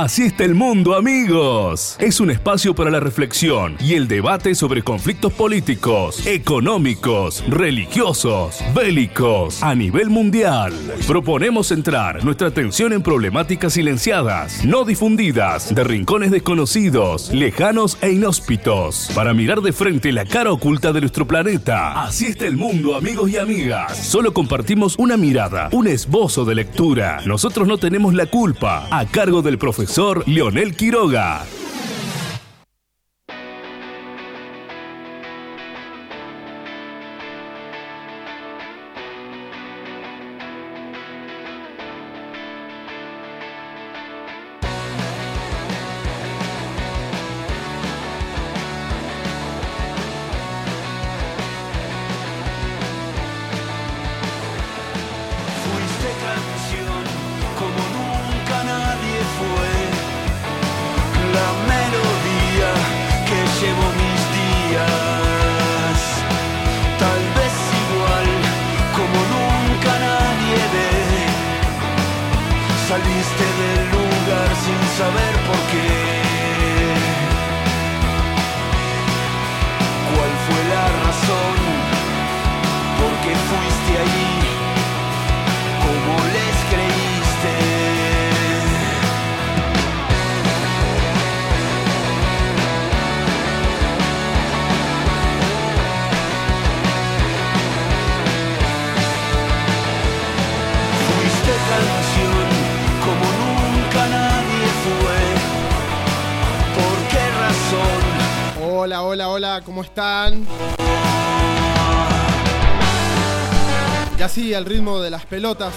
Así está el mundo, amigos. Es un espacio para la reflexión y el debate sobre conflictos políticos, económicos, religiosos, bélicos, a nivel mundial. Proponemos centrar nuestra atención en problemáticas silenciadas, no difundidas, de rincones desconocidos, lejanos e inhóspitos, para mirar de frente la cara oculta de nuestro planeta. Así está el mundo, amigos y amigas. Solo compartimos una mirada, un esbozo de lectura. Nosotros no tenemos la culpa, a cargo del profesor profesor Leonel Quiroga. Así, al ritmo de las pelotas.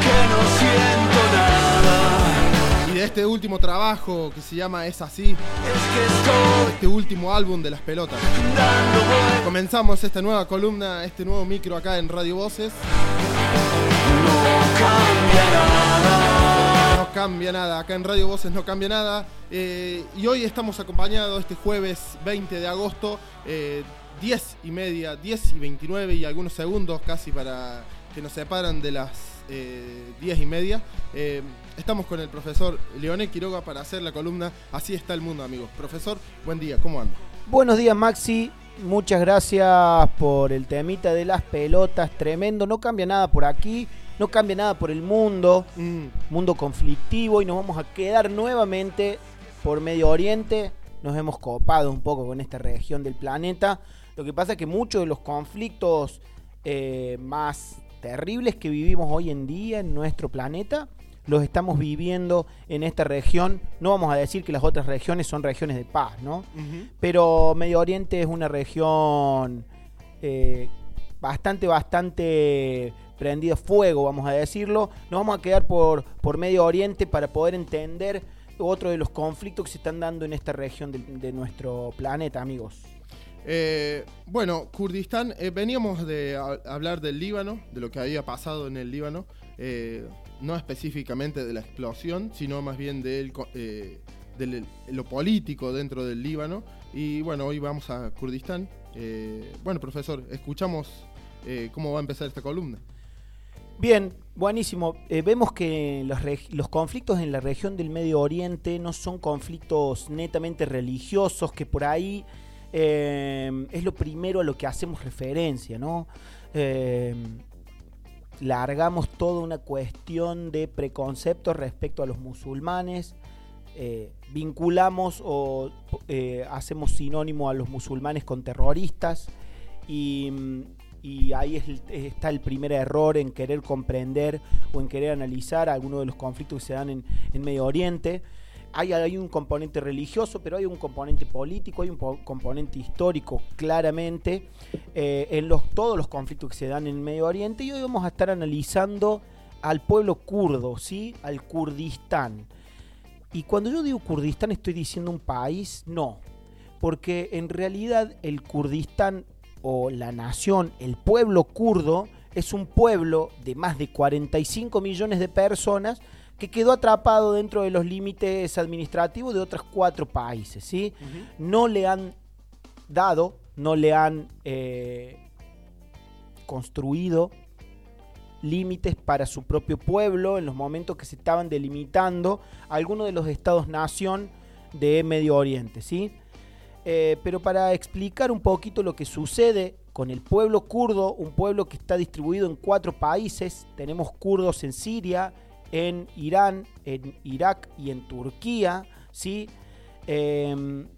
Que no siento nada. Y de este último trabajo que se llama Es así. este último álbum de las pelotas. Comenzamos esta nueva columna, este nuevo micro acá en Radio Voces. No cambia nada. No cambia nada. Acá en Radio Voces no cambia nada. Eh, y hoy estamos acompañados este jueves 20 de agosto, 10 eh, y media, 10 y 29 y algunos segundos casi para que nos separan de las 10 eh, y media. estamos con el profesor Leonel Quiroga para hacer la columna Así está el mundo, amigos. Profesor, buen día, ¿cómo anda? Buenos días, Maxi. Muchas gracias por el temita de las pelotas, tremendo. No cambia nada por aquí no cambia nada por el mundo, mm. mundo conflictivo y nos vamos a quedar nuevamente por Medio Oriente, nos hemos copado un poco con esta región del planeta. Lo que pasa es que muchos de los conflictos eh, más terribles que vivimos hoy en día en nuestro planeta los estamos viviendo en esta región. No vamos a decir que las otras regiones son regiones de paz, ¿no? Pero Medio Oriente es una región eh, bastante, bastante prendida fuego, vamos a decirlo. Nos vamos a quedar por, por Medio Oriente para poder entender otro de los conflictos que se están dando en esta región de, nuestro planeta, amigos. Eh, bueno, Kurdistán, eh, veníamos de hablar del Líbano, de lo que había pasado en el Líbano, eh, no específicamente de la explosión, sino más bien de, lo político dentro del Líbano. Y bueno, hoy vamos a Kurdistán. bueno, profesor, escuchamos cómo va a empezar esta columna. Bien, buenísimo. Eh, vemos que los, conflictos en la región del Medio Oriente no son conflictos netamente religiosos, que por ahí eh, es lo primero a lo que hacemos referencia, ¿no? Eh, largamos toda una cuestión de preconceptos respecto a los musulmanes, vinculamos o hacemos sinónimo a los musulmanes con terroristas y y ahí está el primer error en querer comprender o en querer analizar algunos de los conflictos que se dan en, Medio Oriente. Hay, hay, un componente religioso, pero hay un componente político, hay un componente histórico claramente eh, en los, todos los conflictos que se dan en Medio Oriente y hoy vamos a estar analizando al pueblo kurdo, ¿sí? al Kurdistán. Y cuando yo digo Kurdistán estoy diciendo un país, no, porque en realidad el Kurdistán o la nación, el pueblo kurdo, es un pueblo de más de 45 millones de personas que quedó atrapado dentro de los límites administrativos de otros cuatro países. ¿sí? No le han dado, no le han eh, construido límites para su propio pueblo en los momentos que se estaban delimitando algunos de los estados-nación de Medio Oriente, ¿sí? Eh, pero para explicar un poquito lo que sucede con el pueblo kurdo, un pueblo que está distribuido en cuatro países, tenemos kurdos en Siria, en Irán, en Irak y en Turquía, ¿sí? Em,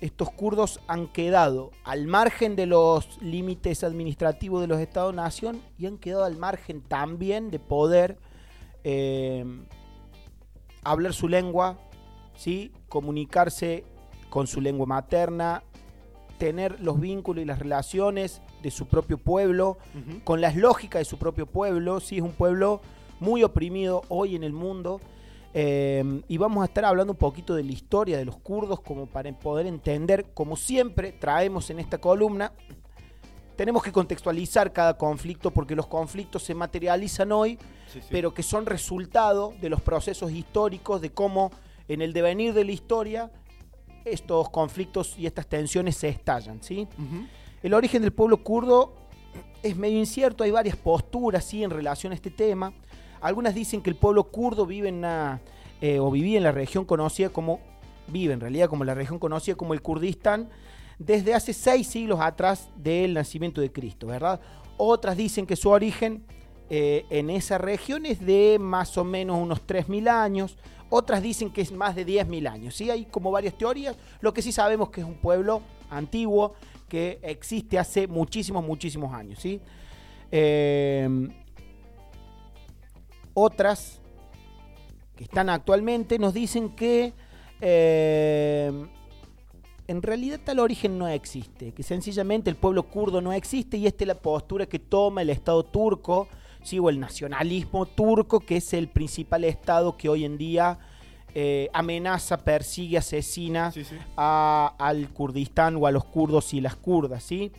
estos kurdos han quedado al margen de los límites administrativos de los Estados-nación y han quedado al margen también de poder eh, hablar su lengua, ¿sí? comunicarse con su lengua materna, tener los vínculos y las relaciones de su propio pueblo, con las lógicas de su propio pueblo. ¿sí? Es un pueblo muy oprimido hoy en el mundo Em, y vamos a estar hablando un poquito de la historia de los kurdos como para poder entender, como siempre traemos en esta columna, tenemos que contextualizar cada conflicto porque los conflictos se materializan hoy, pero que son resultado de los procesos históricos, de cómo en el devenir de la historia estos conflictos y estas tensiones se estallan. ¿sí? El origen del pueblo kurdo es medio incierto, hay varias posturas ¿sí? en relación a este tema. Algunas dicen que el pueblo kurdo vive en eh, o vivía en la región conocida como, vive en realidad como la región conocida como el Kurdistán, desde hace seis siglos atrás del nacimiento de Cristo, ¿verdad? Otras dicen que su origen eh, en esa región es de más o menos unos 3.000 años, otras dicen que es más de 10.000 años, ¿sí? Hay como varias teorías, lo que sí sabemos que es un pueblo antiguo que existe hace muchísimos, muchísimos años, ¿sí? Eh, otras que están actualmente nos dicen que eh, en realidad tal origen no existe, que sencillamente el pueblo kurdo no existe y esta es la postura que toma el Estado turco, ¿sí? o el nacionalismo turco, que es el principal Estado que hoy en día eh, amenaza, persigue, asesina al Kurdistán o a los kurdos y las kurdas. ¿sí?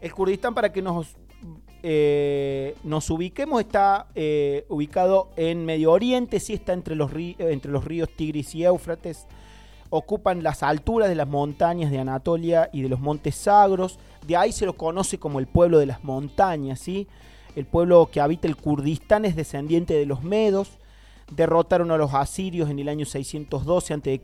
El Kurdistán, para que nos eh, nos ubiquemos, está eh, ubicado en Medio Oriente, sí está entre los, entre los ríos Tigris y Éufrates. Ocupan las alturas de las montañas de Anatolia y de los montes Sagros. De ahí se lo conoce como el pueblo de las montañas. ¿sí? El pueblo que habita el Kurdistán es descendiente de los medos. Derrotaron a los asirios en el año 612 a.C.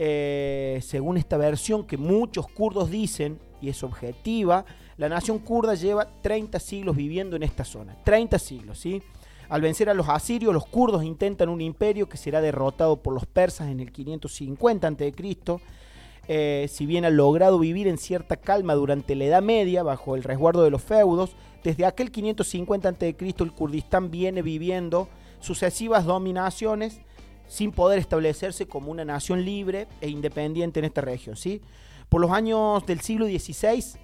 Eh, según esta versión que muchos kurdos dicen, y es objetiva, la nación kurda lleva 30 siglos viviendo en esta zona. 30 siglos, ¿sí? Al vencer a los asirios, los kurdos intentan un imperio que será derrotado por los persas en el 550 a.C. Eh, si bien han logrado vivir en cierta calma durante la Edad Media, bajo el resguardo de los feudos, desde aquel 550 a.C. el Kurdistán viene viviendo sucesivas dominaciones sin poder establecerse como una nación libre e independiente en esta región. ¿sí? Por los años del siglo XVI,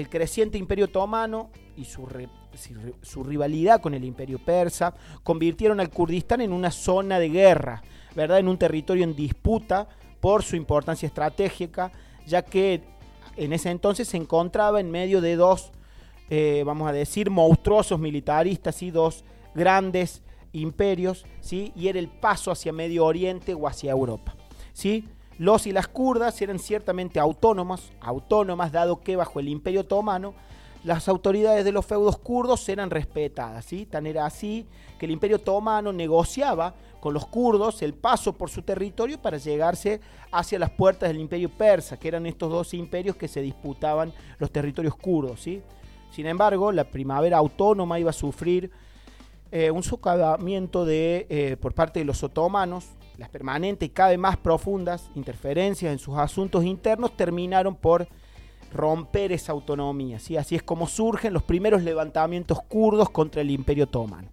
el creciente imperio otomano y su, rivalidad con el imperio persa convirtieron al Kurdistán en una zona de guerra, ¿verdad? en un territorio en disputa por su importancia estratégica, ya que en ese entonces se encontraba en medio de dos, eh, vamos a decir, monstruosos militaristas y dos grandes imperios, ¿sí? y era el paso hacia Medio Oriente o hacia Europa. ¿sí? Los y las kurdas eran ciertamente autónomas, autónomas dado que bajo el imperio otomano las autoridades de los feudos kurdos eran respetadas. ¿sí? Tan era así que el imperio otomano negociaba con los kurdos el paso por su territorio para llegarse hacia las puertas del imperio persa, que eran estos dos imperios que se disputaban los territorios kurdos. ¿sí? Sin embargo, la primavera autónoma iba a sufrir eh, un socavamiento de, eh, por parte de los otomanos, las permanentes y cada vez más profundas interferencias en sus asuntos internos terminaron por romper esa autonomía. ¿sí? Así es como surgen los primeros levantamientos kurdos contra el imperio otomano.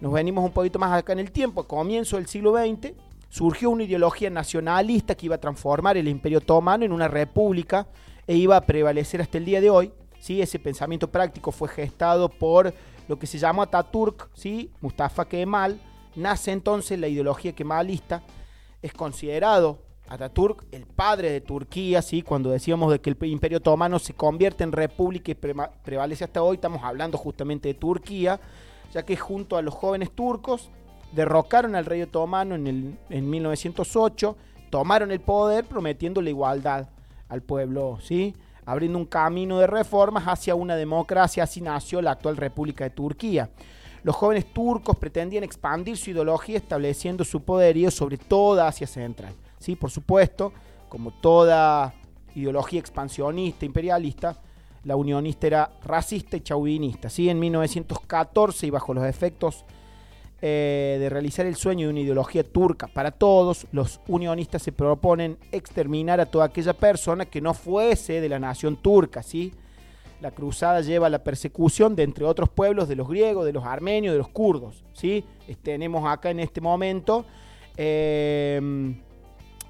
Nos venimos un poquito más acá en el tiempo, a comienzo del siglo XX, surgió una ideología nacionalista que iba a transformar el imperio otomano en una república e iba a prevalecer hasta el día de hoy. ¿sí? Ese pensamiento práctico fue gestado por lo que se llamó Ataturk, ¿sí? Mustafa Kemal, Nace entonces la ideología kemalista, es considerado Ataturk el padre de Turquía, ¿sí? cuando decíamos de que el imperio otomano se convierte en república y prevalece hasta hoy, estamos hablando justamente de Turquía, ya que junto a los jóvenes turcos derrocaron al rey otomano en, el, en 1908, tomaron el poder prometiendo la igualdad al pueblo, ¿sí? abriendo un camino de reformas hacia una democracia. Así nació la actual República de Turquía. Los jóvenes turcos pretendían expandir su ideología estableciendo su poderío sobre toda Asia Central. ¿Sí? Por supuesto, como toda ideología expansionista, imperialista, la unionista era racista y chauvinista. ¿sí? En 1914 y bajo los efectos eh, de realizar el sueño de una ideología turca para todos, los unionistas se proponen exterminar a toda aquella persona que no fuese de la nación turca. ¿sí? La cruzada lleva a la persecución de, entre otros pueblos, de los griegos, de los armenios, de los kurdos. ¿sí? Tenemos acá en este momento eh,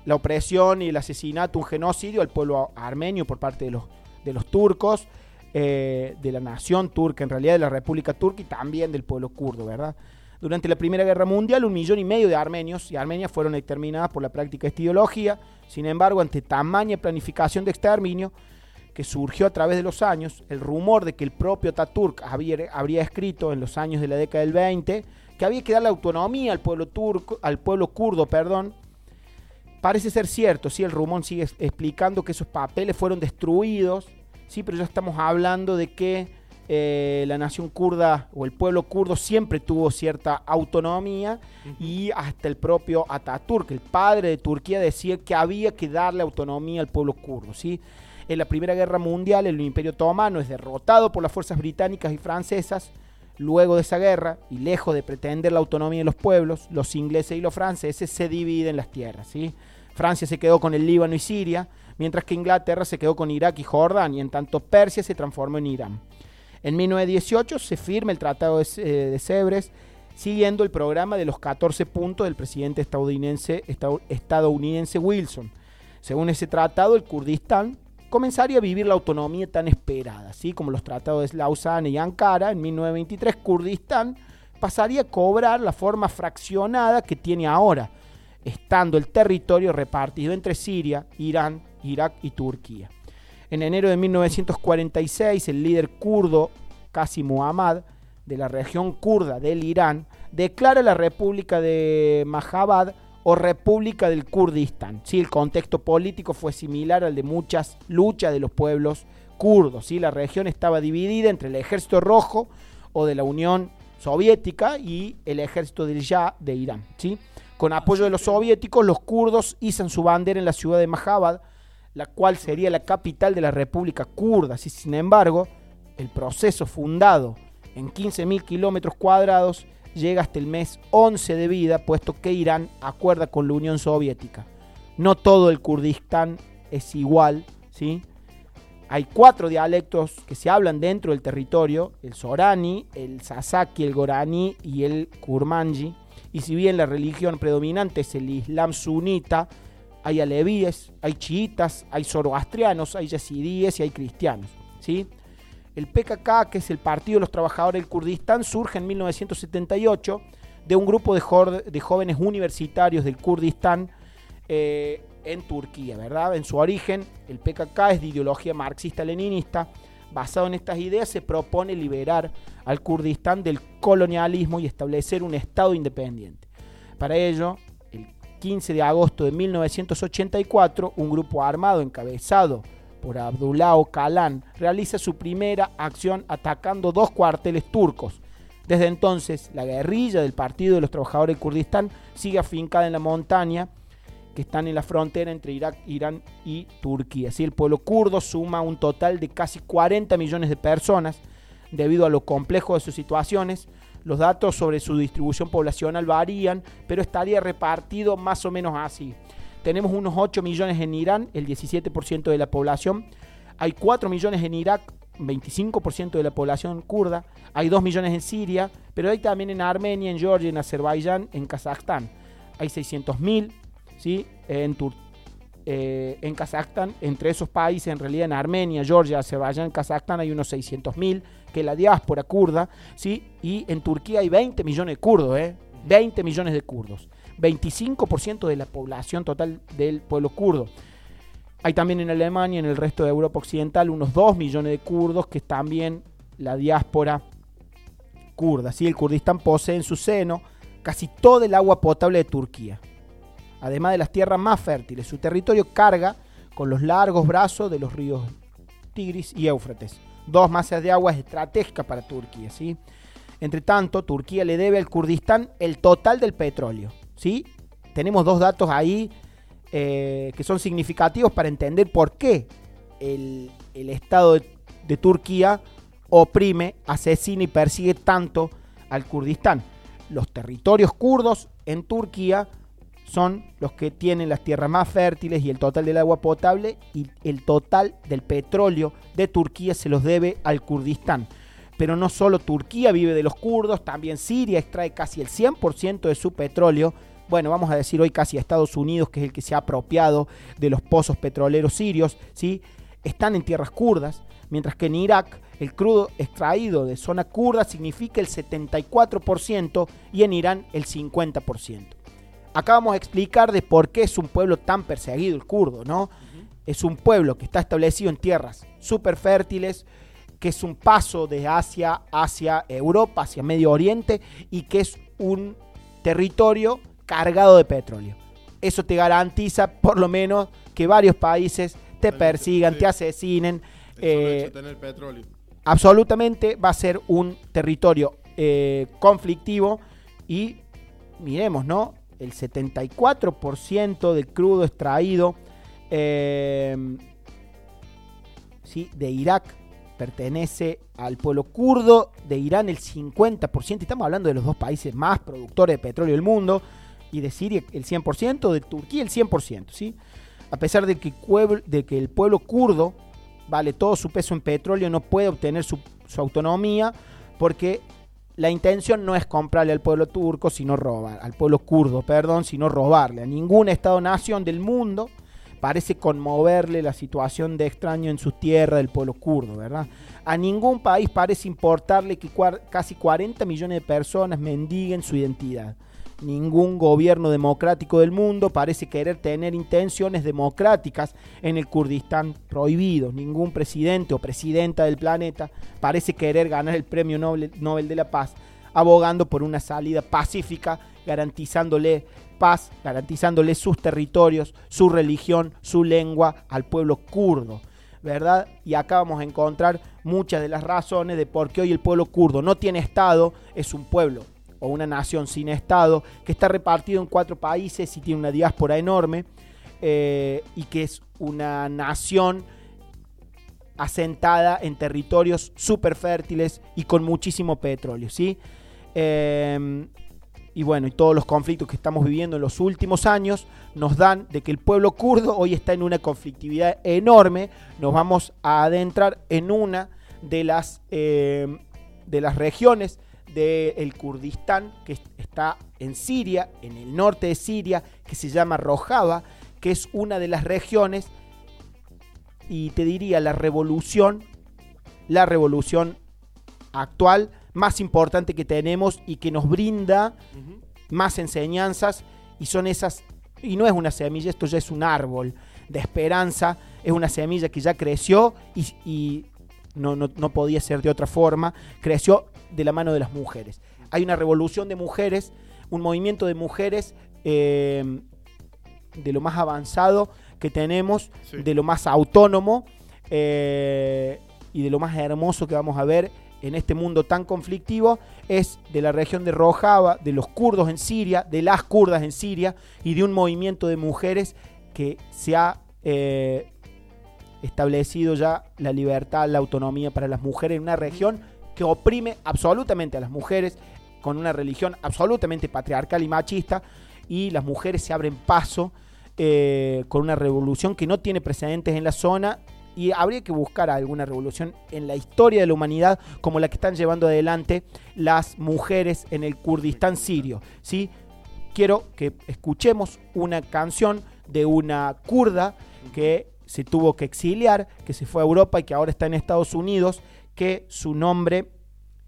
la opresión y el asesinato, un genocidio al pueblo armenio por parte de los de los turcos, eh, de la nación turca, en realidad de la República Turca y también del pueblo kurdo, ¿verdad? Durante la Primera Guerra Mundial, un millón y medio de armenios y armenias fueron exterminadas por la práctica de esta ideología. Sin embargo, ante tamaña planificación de exterminio que surgió a través de los años, el rumor de que el propio Ataturk había, habría escrito en los años de la década del 20 que había que darle autonomía al pueblo turco, al pueblo kurdo, perdón, parece ser cierto, sí, el rumor sigue explicando que esos papeles fueron destruidos, sí, pero ya estamos hablando de que eh, la nación kurda o el pueblo kurdo siempre tuvo cierta autonomía y hasta el propio Ataturk, el padre de Turquía, decía que había que darle autonomía al pueblo kurdo, sí. En la Primera Guerra Mundial, el Imperio Otomano es derrotado por las fuerzas británicas y francesas. Luego de esa guerra, y lejos de pretender la autonomía de los pueblos, los ingleses y los franceses se dividen las tierras. Francia se quedó con el Líbano y Siria, mientras que Inglaterra se quedó con Irak y Jordania, en tanto Persia se transformó en Irán. En 1918 se firma el Tratado de, eh, Sebres, siguiendo el programa de los 14 puntos del presidente estadounidense, estadounidense Wilson. Según ese tratado, el Kurdistán comenzaría a vivir la autonomía tan esperada, así como los tratados de Lausana y Ankara. En 1923, Kurdistán pasaría a cobrar la forma fraccionada que tiene ahora, estando el territorio repartido entre Siria, Irán, Irak y Turquía. En enero de 1946, el líder kurdo Qasim Muhammad, de la región kurda del Irán, declara la República de Mahabad o República del Kurdistán. Sí, el contexto político fue similar al de muchas luchas de los pueblos kurdos. ¿sí? La región estaba dividida entre el ejército rojo o de la Unión Soviética y el ejército del Shah de Irán. ¿sí? Con apoyo de los soviéticos, los kurdos izan su bandera en la ciudad de Mahabad, la cual sería la capital de la República Kurda. Sin embargo, el proceso fundado en 15.000 kilómetros cuadrados llega hasta el mes 11 de vida, puesto que Irán acuerda con la Unión Soviética. No todo el Kurdistán es igual, ¿sí? Hay cuatro dialectos que se hablan dentro del territorio, el Sorani, el Sasaki, el Gorani y el Kurmanji. Y si bien la religión predominante es el Islam sunita, hay alevíes, hay chiitas, hay zoroastrianos, hay yazidíes y hay cristianos. ¿sí? El PKK, que es el Partido de los Trabajadores del Kurdistán, surge en 1978 de un grupo de, jóvenes universitarios del Kurdistán eh, en Turquía, ¿verdad? En su origen, el PKK es de ideología marxista-leninista. Basado en estas ideas, se propone liberar al Kurdistán del colonialismo y establecer un Estado independiente. Para ello, el 15 de agosto de 1984, un grupo armado encabezado por Abdullah Öcalan realiza su primera acción atacando dos cuarteles turcos. Desde entonces, la guerrilla del Partido de los Trabajadores de Kurdistán sigue afincada en la montaña que están en la frontera entre Irak, Irán y Turquía. Así, el pueblo kurdo suma un total de casi 40 millones de personas debido a lo complejo de sus situaciones. Los datos sobre su distribución poblacional varían, pero estaría repartido más o menos así. Tenemos unos 8 millones en Irán, el 17% de la población. Hay 4 millones en Irak, 25% de la población kurda. Hay 2 millones en Siria, pero hay también en Armenia, en Georgia, en Azerbaiyán, en Kazajstán. Hay 600.000 ¿sí? en, eh, en Kazajstán, entre esos países, en realidad en Armenia, Georgia, Azerbaiyán, Kazajstán hay unos 600.000 que la diáspora kurda, ¿sí? y en Turquía hay 20 millones de kurdos, ¿eh? 20 millones de kurdos, 25% de la población total del pueblo kurdo. Hay también en Alemania y en el resto de Europa Occidental unos 2 millones de kurdos que es también la diáspora kurda. ¿sí? El Kurdistán posee en su seno casi todo el agua potable de Turquía, además de las tierras más fértiles. Su territorio carga con los largos brazos de los ríos Tigris y Éufrates, dos masas de aguas estratégicas para Turquía. ¿sí? Entre tanto, Turquía le debe al Kurdistán el total del petróleo. ¿Sí? Tenemos dos datos ahí eh, que son significativos para entender por qué el, Estado de, de Turquía oprime, asesina y persigue tanto al Kurdistán. Los territorios kurdos en Turquía son los que tienen las tierras más fértiles y el total del agua potable y el total del petróleo de Turquía se los debe al Kurdistán. Pero no solo Turquía vive de los kurdos, también Siria extrae casi el 100% de su petróleo. Bueno, vamos a decir hoy casi a Estados Unidos, que es el que se ha apropiado de los pozos petroleros sirios, ¿sí? están en tierras kurdas, mientras que en Irak el crudo extraído de zona kurda significa el 74% y en Irán el 50%. Acá vamos a explicar de por qué es un pueblo tan perseguido el kurdo, ¿no? Es un pueblo que está establecido en tierras súper fértiles, que es un paso de Asia hacia Europa, hacia Medio Oriente, y que es un territorio cargado de petróleo. Eso te garantiza por lo menos que varios países te persigan, te asesinen. Eh, petróleo. Absolutamente va a ser un territorio eh, conflictivo y miremos, ¿no? el 74% del crudo extraído em, de Irak pertenece al pueblo kurdo, de Irán el 50%, estamos hablando de los dos países más productores de petróleo del mundo, y de Siria el 100%, de Turquía el 100%, ¿sí? A pesar de que, de que el pueblo kurdo vale todo su peso en petróleo, no puede obtener su, su autonomía porque la intención no es comprarle al pueblo turco, sino robar, al pueblo kurdo, perdón, sino robarle. A ningún Estado-nación del mundo parece conmoverle la situación de extraño en su tierra del pueblo kurdo, ¿verdad? A ningún país parece importarle que casi 40 millones de personas mendiguen su identidad. Ningún gobierno democrático del mundo parece querer tener intenciones democráticas en el Kurdistán prohibido. Ningún presidente o presidenta del planeta parece querer ganar el premio Nobel, de la Paz, abogando por una salida pacífica, garantizándole paz, garantizándole sus territorios, su religión, su lengua al pueblo kurdo. ¿verdad? Y acá vamos a encontrar muchas de las razones de por qué hoy el pueblo kurdo no tiene Estado, es un pueblo o una nación sin Estado, que está repartido en cuatro países y tiene una diáspora enorme, eh, y que es una nación asentada en territorios súper fértiles y con muchísimo petróleo, ¿sí? Em, y bueno, y todos los conflictos que estamos viviendo en los últimos años nos dan de que el pueblo kurdo hoy está en una conflictividad enorme. Nos vamos a adentrar en una de las, em, de las regiones del Kurdistán, que está en Siria, en el norte de Siria, que se llama Rojava, que es una de las regiones, y te diría la revolución, la revolución actual más importante que tenemos y que nos brinda más enseñanzas, y son esas, y no es una semilla, esto ya es un árbol de esperanza, es una semilla que ya creció y, no, no, no, podía ser de otra forma, creció de la mano de las mujeres. Hay una revolución de mujeres, un movimiento de mujeres eh, de lo más avanzado que tenemos, de lo más autónomo eh, y de lo más hermoso que vamos a ver en este mundo tan conflictivo es de la región de Rojava, de los kurdos en Siria, de las kurdas en Siria y de un movimiento de mujeres que se ha eh, establecido ya la libertad, la autonomía para las mujeres en una región que oprime absolutamente a las mujeres con una religión absolutamente patriarcal y machista y las mujeres se abren paso eh, con una revolución que no tiene precedentes en la zona y habría que buscar alguna revolución en la historia de la humanidad como la que están llevando adelante las mujeres en el Kurdistán sirio. ¿sí? Quiero que escuchemos una canción de una kurda que se tuvo que exiliar, que se fue a Europa y que ahora está en Estados Unidos que su nombre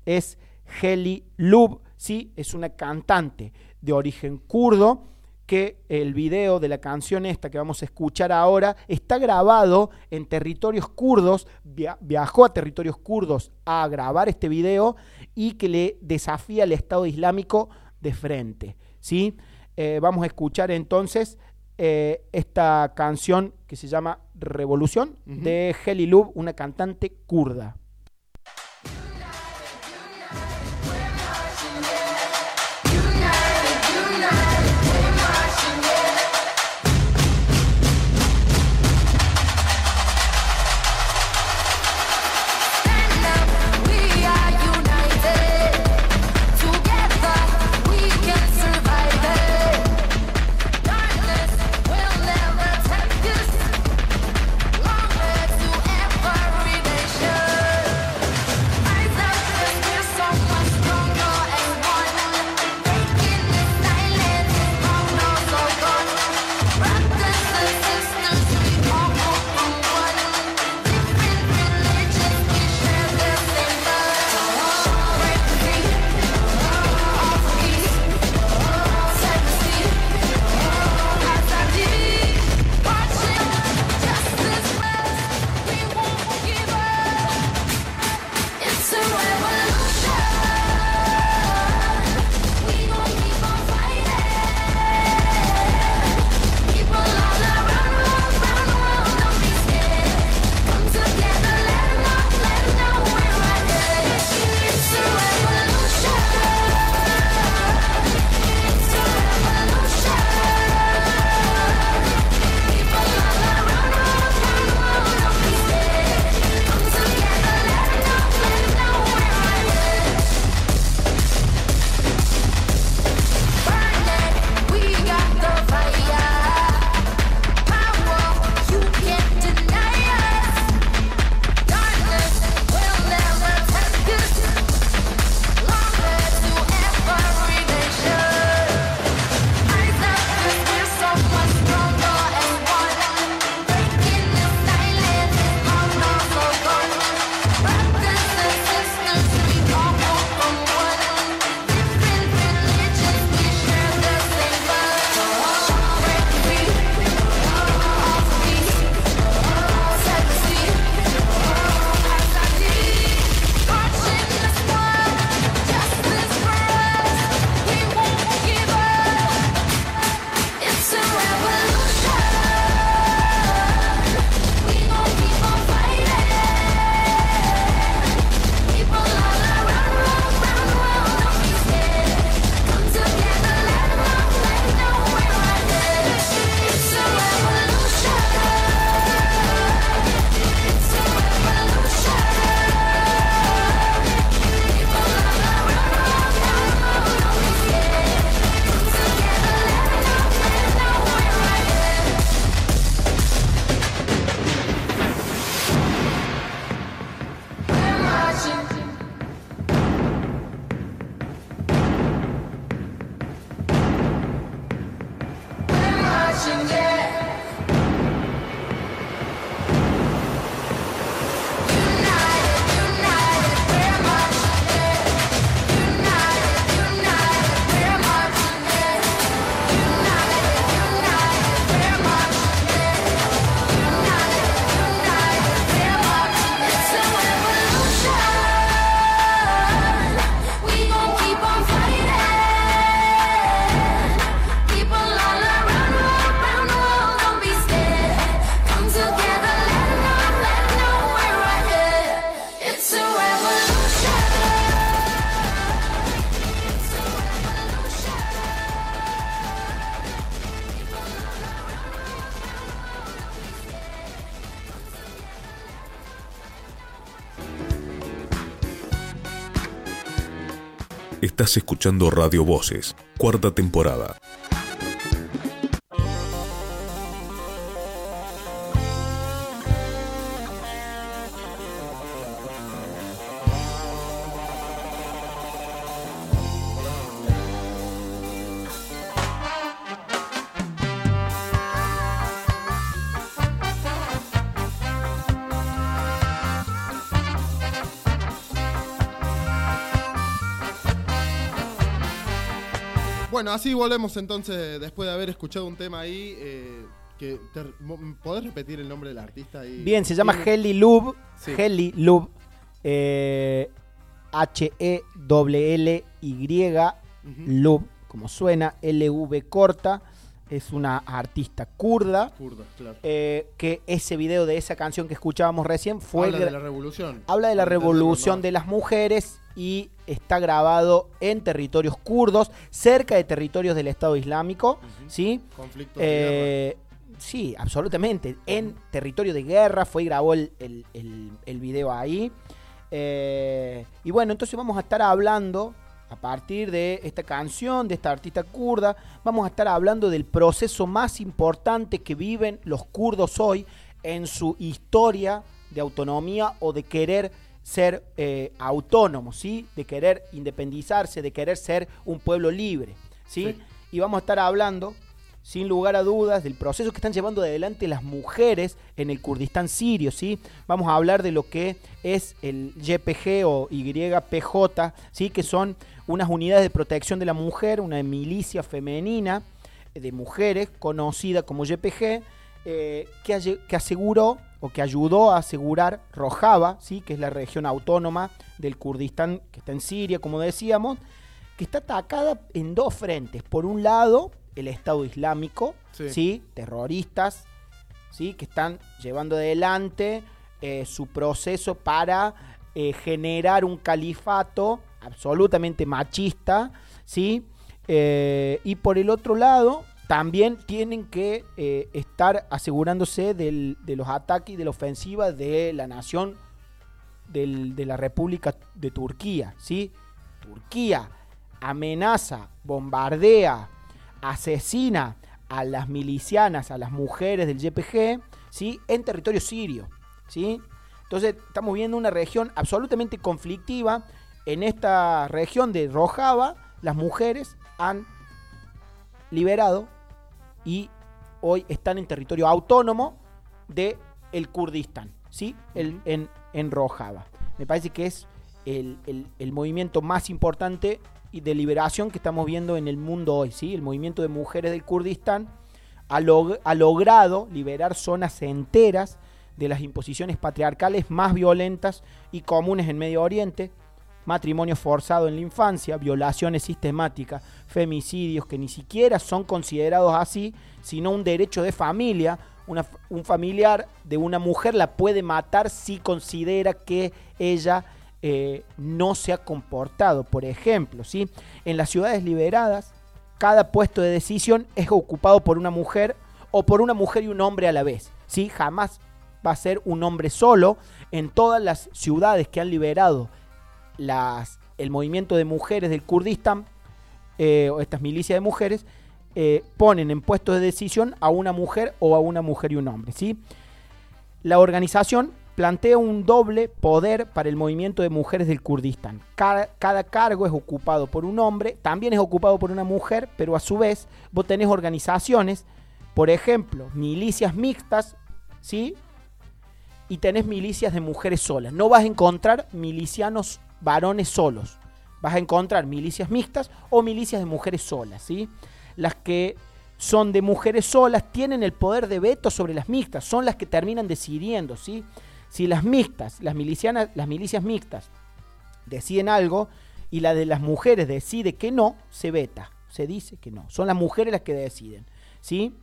es Heli Lub, ¿sí? es una cantante de origen kurdo que el video de la canción esta que vamos a escuchar ahora está grabado en territorios kurdos, viajó a territorios kurdos a grabar este video y que le desafía al Estado Islámico de frente. ¿sí? Eh, vamos a escuchar entonces eh, esta canción que se llama Revolución uh -huh. de una cantante kurda. Estás escuchando Radio Voces, cuarta temporada. Así volvemos entonces, después de haber escuchado un tema ahí. Eh, ¿Podés repetir el nombre del artista? Ahí? Bien, se llama Heli Lub. Sí. Heli Lub. Eh, H-E-L-L-Y uh. Lub, como suena, L-V corta. Es una artista kurda. kurda claro. Eh, que ese video de esa canción que escuchábamos recién fue. Habla de la revolución. Habla de la revolución de las mujeres y está grabado en territorios kurdos, cerca de territorios del Estado Islámico. ¿sí? Conflictos de guerra. Eh, sí, absolutamente. En territorio de guerra fue y grabó el, el- el- el video ahí. Eh, y bueno, entonces vamos a estar hablando, a partir de esta canción, de esta artista kurda, vamos a estar hablando del proceso más importante que viven los kurdos hoy en su historia de autonomía o de querer ser eh, autónomos, ¿sí? De querer independizarse, de querer ser un pueblo libre, ¿sí? Sí. Y vamos a estar hablando, sin lugar a dudas, del proceso que están llevando adelante las mujeres en el Kurdistán sirio, ¿sí? Vamos a hablar de lo que es el YPG o YPJ, ¿sí? Que son unas unidades de protección de la mujer, una milicia femenina de mujeres conocida como YPG, eh, que, que aseguró o que ayudó a asegurar Rojava, ¿sí? que es la región autónoma del Kurdistán que está en Siria, como decíamos, que está atacada en dos frentes. Por un lado, el Estado Islámico, Sí. ¿sí? terroristas, ¿sí? que están llevando adelante eh, su proceso para eh, generar un califato absolutamente machista, ¿sí? Eh, y por el otro lado, también tienen que eh, estar asegurándose de los ataques y de la ofensiva de la nación de la República de Turquía, ¿sí? Turquía amenaza, bombardea, asesina a las milicianas, a las mujeres del YPG, ¿sí? En territorio sirio, ¿sí? Entonces estamos viendo una región absolutamente conflictiva. En esta región de Rojava, las mujeres han liberado y hoy están en territorio autónomo de el Kurdistán, ¿sí? El- en, en Rojava. Me parece que es el, el- el movimiento más importante y de liberación que estamos viendo en el mundo hoy, ¿sí? El movimiento de mujeres del Kurdistán ha, log- ha logrado liberar zonas enteras de las imposiciones patriarcales más violentas y comunes en Medio Oriente, matrimonio forzado en la infancia, violaciones sistemáticas, femicidios que ni siquiera son considerados así, sino un derecho de familia. Un familiar de una mujer la puede matar si considera que ella eh, no se ha comportado. Por ejemplo, ¿sí? en las ciudades liberadas, cada puesto de decisión es ocupado por una mujer o por una mujer y un hombre a la vez. ¿sí? Jamás va a ser un hombre solo. En todas las ciudades que han liberado las, el movimiento de mujeres del Kurdistán, eh, o estas milicias de mujeres, eh, ponen en puestos de decisión a una mujer o a una mujer y un hombre. ¿sí? La organización plantea un doble poder para el movimiento de mujeres del Kurdistán. Cada, cada cargo es ocupado por un hombre, también es ocupado por una mujer, pero a su vez vos tenés organizaciones, por ejemplo, milicias mixtas, ¿sí? Y tenés milicias de mujeres solas. No vas a encontrar milicianos varones solos. Vas a encontrar milicias mixtas o milicias de mujeres solas, ¿sí? Las que son de mujeres solas tienen el poder de veto sobre las mixtas, son las que terminan decidiendo, ¿sí? Si las mixtas, las milicianas, las milicias mixtas deciden algo y la de las mujeres decide que no, se veta, se dice que no. Son las mujeres las que deciden, ¿sí?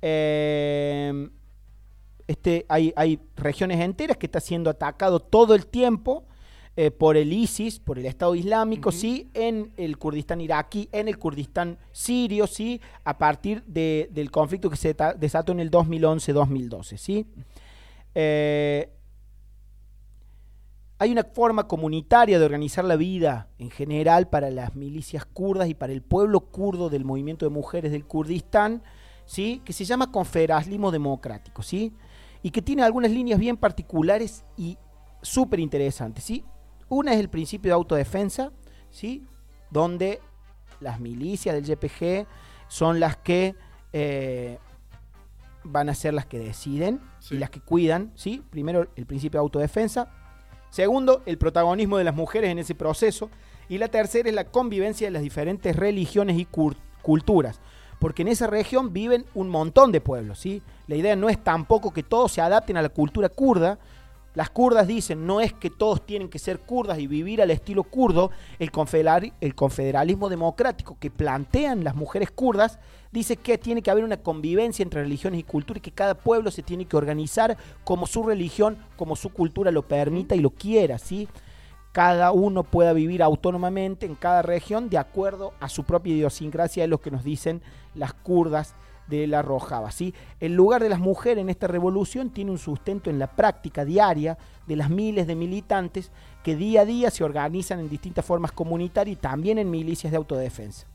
Eh, este, hay, hay regiones enteras que está siendo atacado todo el tiempo eh, por el ISIS, por el Estado Islámico, sí, en el Kurdistán iraquí, en el Kurdistán sirio, sí, a partir de- del conflicto que se desató en el 2011-2012, sí. Eh, hay una forma comunitaria de organizar la vida en general para las milicias kurdas y para el pueblo kurdo del movimiento de mujeres del Kurdistán, ¿sí? que se llama confederalismo democrático, ¿sí? y que tiene algunas líneas bien particulares y súper interesantes. ¿sí? Una es el principio de autodefensa, ¿sí? donde las milicias del YPG son las que eh, van a ser las que deciden Sí. y las que cuidan. ¿sí? Primero, el principio de autodefensa. Segundo, el protagonismo de las mujeres en ese proceso. Y la tercera es la convivencia de las diferentes religiones y culturas. Porque en esa región viven un montón de pueblos. ¿sí? La idea no es tampoco que todos se adapten a la cultura kurda, Las kurdas dicen, no es que todos tienen que ser kurdas y vivir al estilo kurdo, el, confederali- el confederalismo democrático que plantean las mujeres kurdas dice que tiene que haber una convivencia entre religiones y cultura y que cada pueblo se tiene que organizar como su religión, como su cultura lo permita y lo quiera, ¿sí? Cada uno pueda vivir autónomamente en cada región de acuerdo a su propia idiosincrasia, es lo que nos dicen las kurdas de la Rojava. ¿sí? El lugar de las mujeres en esta revolución tiene un sustento en la práctica diaria de las miles de militantes que día a día se organizan en distintas formas comunitarias y también en milicias de autodefensa.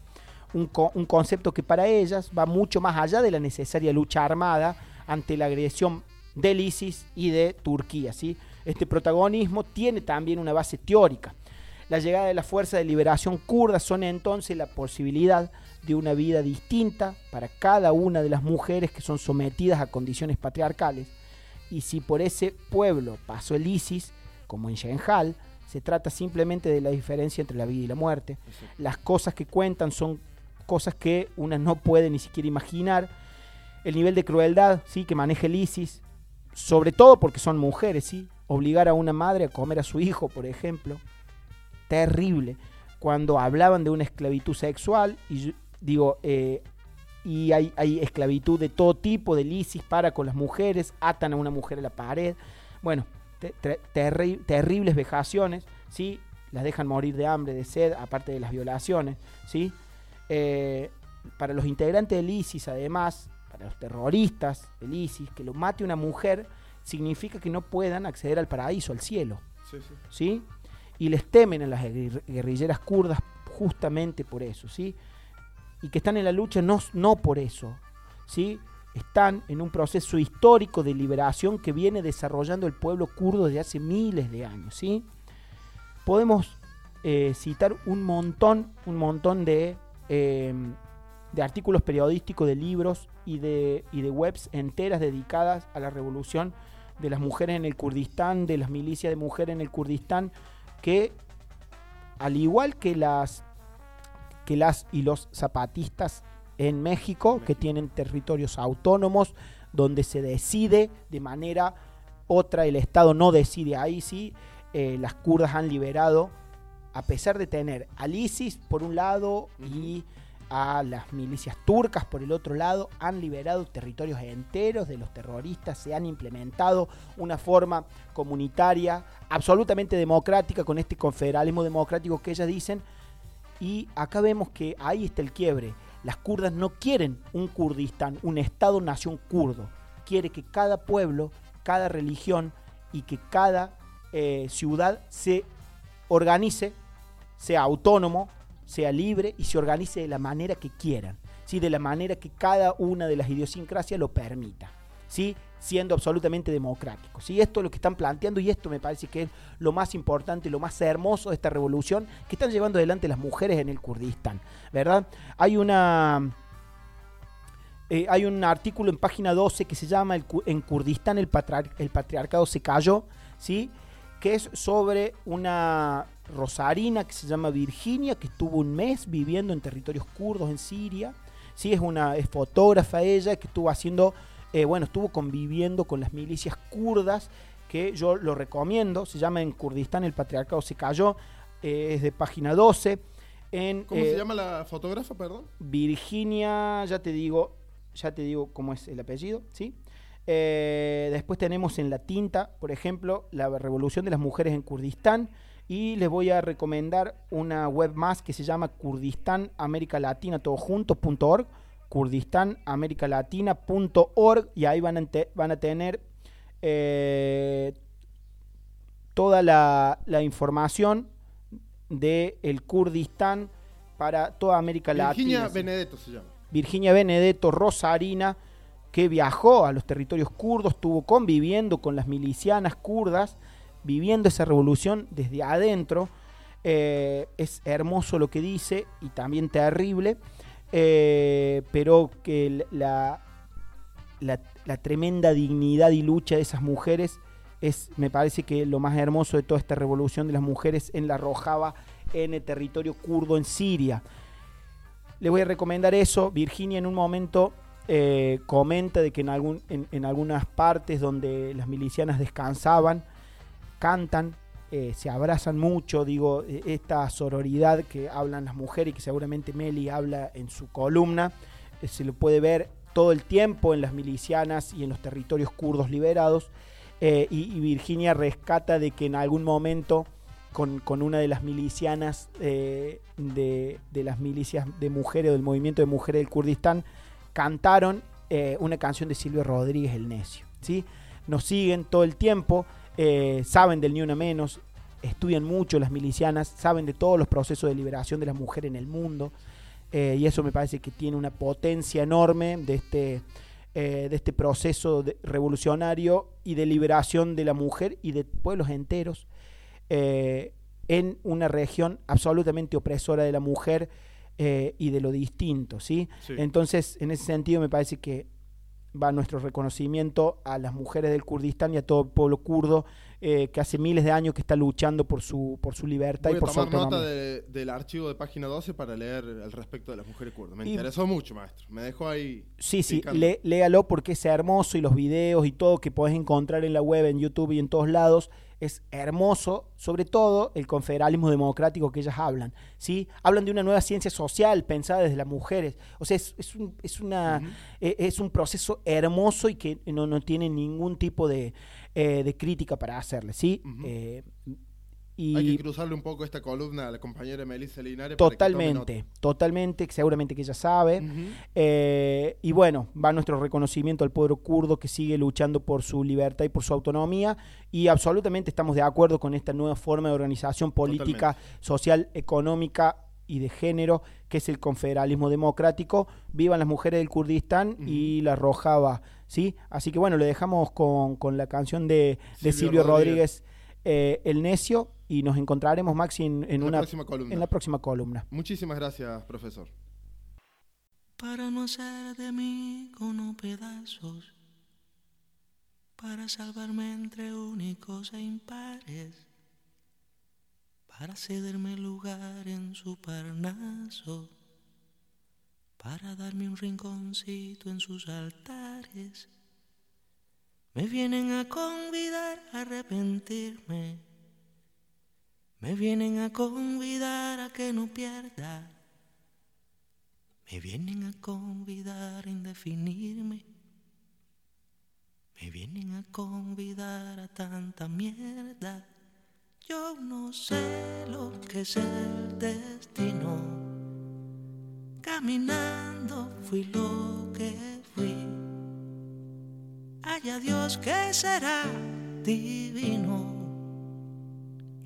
Un, un concepto que para ellas va mucho más allá de la necesaria lucha armada ante la agresión del ISIS y de Turquía. ¿sí? Este protagonismo tiene también una base teórica. La llegada de la Fuerza de Liberación Kurda son entonces la posibilidad de una vida distinta para cada una de las mujeres que son sometidas a condiciones patriarcales. Y si por ese pueblo pasó el ISIS, como en Shenjal, se trata simplemente de la diferencia entre la vida y la muerte. Las cosas que cuentan son cosas que una no puede ni siquiera imaginar. El nivel de crueldad ¿sí? que maneja el ISIS, sobre todo porque son mujeres, ¿sí? obligar a una madre a comer a su hijo, por ejemplo, terrible. Cuando hablaban de una esclavitud sexual, y digo, eh, y hay, hay esclavitud de todo tipo, del ISIS para con las mujeres, atan a una mujer a la pared. Bueno, te- te- terri- terribles vejaciones, ¿sí? Las dejan morir de hambre, de sed, aparte de las violaciones, ¿sí? Eh, para los integrantes del ISIS, además, para los terroristas del ISIS, que lo mate una mujer significa que no puedan acceder al paraíso, al cielo. Sí, sí. ¿sí? Y les temen a las guerri- guerrilleras kurdas justamente por eso, ¿sí? Y que están en la lucha no, no por eso, ¿sí? Están en un proceso histórico de liberación que viene desarrollando el pueblo kurdo desde hace miles de años, ¿sí? Podemos eh, citar un montón, un montón de, eh, de artículos periodísticos, de libros y de, y de webs enteras dedicadas a la revolución de las mujeres en el Kurdistán, de las milicias de mujeres en el Kurdistán, que al igual que las que las y los zapatistas en México, que tienen territorios autónomos donde se decide de manera otra, el Estado no decide ahí sí, eh, las kurdas han liberado, a pesar de tener al ISIS por un lado y a las milicias turcas por el otro lado, han liberado territorios enteros de los terroristas, se han implementado una forma comunitaria absolutamente democrática con este confederalismo democrático que ellas dicen. Y acá vemos que ahí está el quiebre. Las kurdas no quieren un Kurdistán, un Estado-nación kurdo. Quiere que cada pueblo, cada religión y que cada eh, ciudad se organice, sea autónomo, sea libre y se organice de la manera que quieran, ¿sí? de la manera que cada una de las idiosincrasias lo permita, ¿sí? siendo absolutamente democrático. ¿sí? Esto es lo que están planteando y esto me parece que es lo más importante, lo más hermoso de esta revolución que están llevando adelante las mujeres en el Kurdistán. ¿verdad? Hay una... eh, hay un artículo en página 12 que se llama En Kurdistán el, patriar- el patriarcado se cayó, ¿sí? que es sobre una rosarina que se llama Virginia, que estuvo un mes viviendo en territorios kurdos en Siria. Sí, es una es fotógrafa ella que estuvo haciendo, eh, bueno, estuvo conviviendo con las milicias kurdas, que yo lo recomiendo. Se llama En Kurdistán el patriarcado se cayó, eh, es de página 12. En, ¿Cómo eh, se llama la fotógrafa, perdón? Virginia, ya te digo, ya te digo cómo es el apellido, ¿sí? Eh, después tenemos en la tinta, por ejemplo, la revolución de las mujeres en Kurdistán. Y les voy a recomendar una web más que se llama Kurdistán América Latina, todo junto.org, kurdistanamerica-latina.org y ahí van a, van a tener eh, toda la, la información del el Kurdistán para toda América Virginia Latina. sí. Benedetto se llama. Virginia Benedetto Rosarina, que viajó a los territorios kurdos, estuvo conviviendo con las milicianas kurdas, viviendo esa revolución desde adentro. Eh, es hermoso lo que dice y también terrible, eh, pero que la, la, tremenda dignidad y lucha de esas mujeres es, me parece que lo más hermoso de toda esta revolución de las mujeres en la Rojava, en el territorio kurdo en Siria. Les voy a recomendar eso. Virginia en un momento eh, comenta de que en, algún, en algunas partes donde las milicianas descansaban, cantan, eh, se abrazan mucho, digo, eh, esta sororidad que hablan las mujeres y que seguramente Meli habla en su columna, eh, se lo puede ver todo el tiempo en las milicianas y en los territorios kurdos liberados. eh, y, Virginia rescata de que en algún momento con, con una de las milicianas de, de las milicias de mujeres del movimiento de mujeres del Kurdistán cantaron una canción de Silvio Rodríguez El Necio. ¿sí? Nos siguen todo el tiempo, eh, saben del Ni Una Menos, estudian mucho las milicianas, saben de todos los procesos de liberación de la mujer en el mundo. eh, y eso me parece que tiene una potencia enorme de este, eh, de este proceso de- revolucionario y de liberación de la mujer y de pueblos enteros eh, en una región absolutamente opresora de la mujer y de lo distinto, ¿sí? Sí. Entonces, en ese sentido, me parece que va nuestro reconocimiento a las mujeres del Kurdistán y a todo el pueblo kurdo eh, que hace miles de años que está luchando por su, por su libertad Voy y a por su tomar autonomía. nota de- del archivo de página 12 para leer al respecto de las mujeres kurdas. Me Y- interesó mucho, maestro. Me dejó ahí. Sí, sí, lé- léalo porque es hermoso y los videos y todo que podés encontrar en la web, en YouTube y en todos lados es hermoso, sobre todo el confederalismo democrático que ellas hablan, ¿sí? Hablan de una nueva ciencia social pensada desde las mujeres, o sea, es, es un, es una, eh, es un proceso hermoso y que no, no tiene ningún tipo de, eh, de crítica para hacerle, ¿sí? Eh, y Hay que cruzarle un poco esta columna a la compañera Melissa Linares. para que tome totalmente, totalmente, seguramente que ella sabe. Eh, y bueno, va nuestro reconocimiento al pueblo kurdo que sigue luchando por su libertad y por su autonomía. Y absolutamente estamos de acuerdo con esta nueva forma de organización política, social, económica y de género, que es el confederalismo democrático. Vivan las mujeres del Kurdistán y la Rojava. ¿sí? Así que bueno, le dejamos con, con la canción de, de Silvio Silvio Rodríguez. Rodríguez, eh, El Necio. Y nos encontraremos, Maxi, en, en una, próxima columna. en la próxima columna. Muchísimas gracias, profesor. para no hacer de mí cono pedazos, para salvarme entre únicos e impares, para cederme lugar en su parnaso, para darme un rinconcito en sus altares. Me vienen a convidar a arrepentirme, me vienen a convidar a que no pierda. Me vienen a convidar a indefinirme. Me vienen a convidar a tanta mierda. Yo no sé lo que es el destino. Caminando fui lo que fui. Haya Dios que será divino.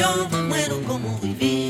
Yo muero como viví,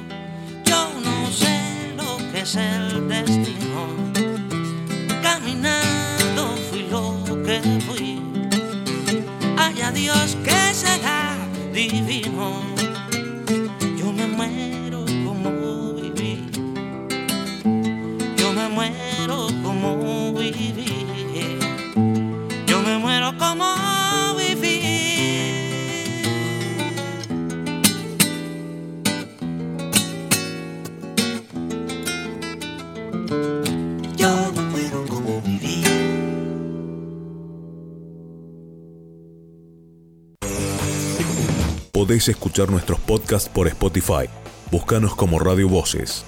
Sé lo que es el destino, caminando fui lo que fui. Haya Dios que será divino. Podéis escuchar nuestros podcasts por Spotify. Búscanos como Radio Voces.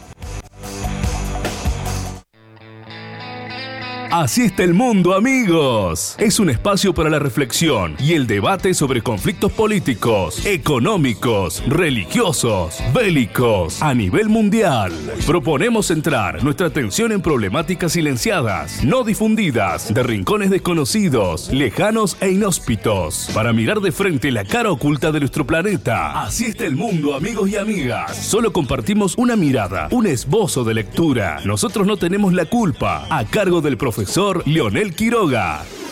Así está el mundo, amigos. Es un espacio para la reflexión y el debate sobre conflictos políticos, económicos, religiosos, bélicos, a nivel mundial. Proponemos centrar nuestra atención en problemáticas silenciadas, no difundidas, de rincones desconocidos, lejanos e inhóspitos, para mirar de frente la cara oculta de nuestro planeta. Así está el mundo, amigos y amigas. Solo compartimos una mirada, un esbozo de lectura. Nosotros no tenemos la culpa, a cargo del profesor Leonel Quiroga.